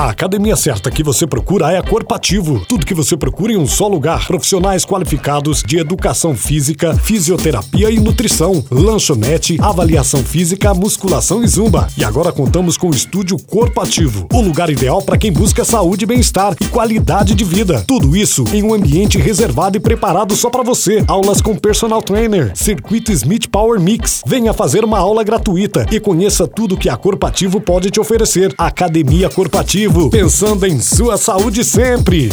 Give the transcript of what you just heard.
A academia certa que você procura é a Corpativo. Tudo que você procura em um só lugar. Profissionais qualificados de educação física, fisioterapia e nutrição, lanchonete, avaliação física, musculação e zumba. E agora contamos com o estúdio Corpativo, o lugar ideal para quem busca saúde, bem-estar e qualidade de vida. Tudo isso em um ambiente reservado e preparado só para você. Aulas com personal trainer, circuito Smith Power Mix. Venha fazer uma aula gratuita e conheça tudo que a Corpativo pode te oferecer. Academia Corpativo, pensando em sua saúde sempre.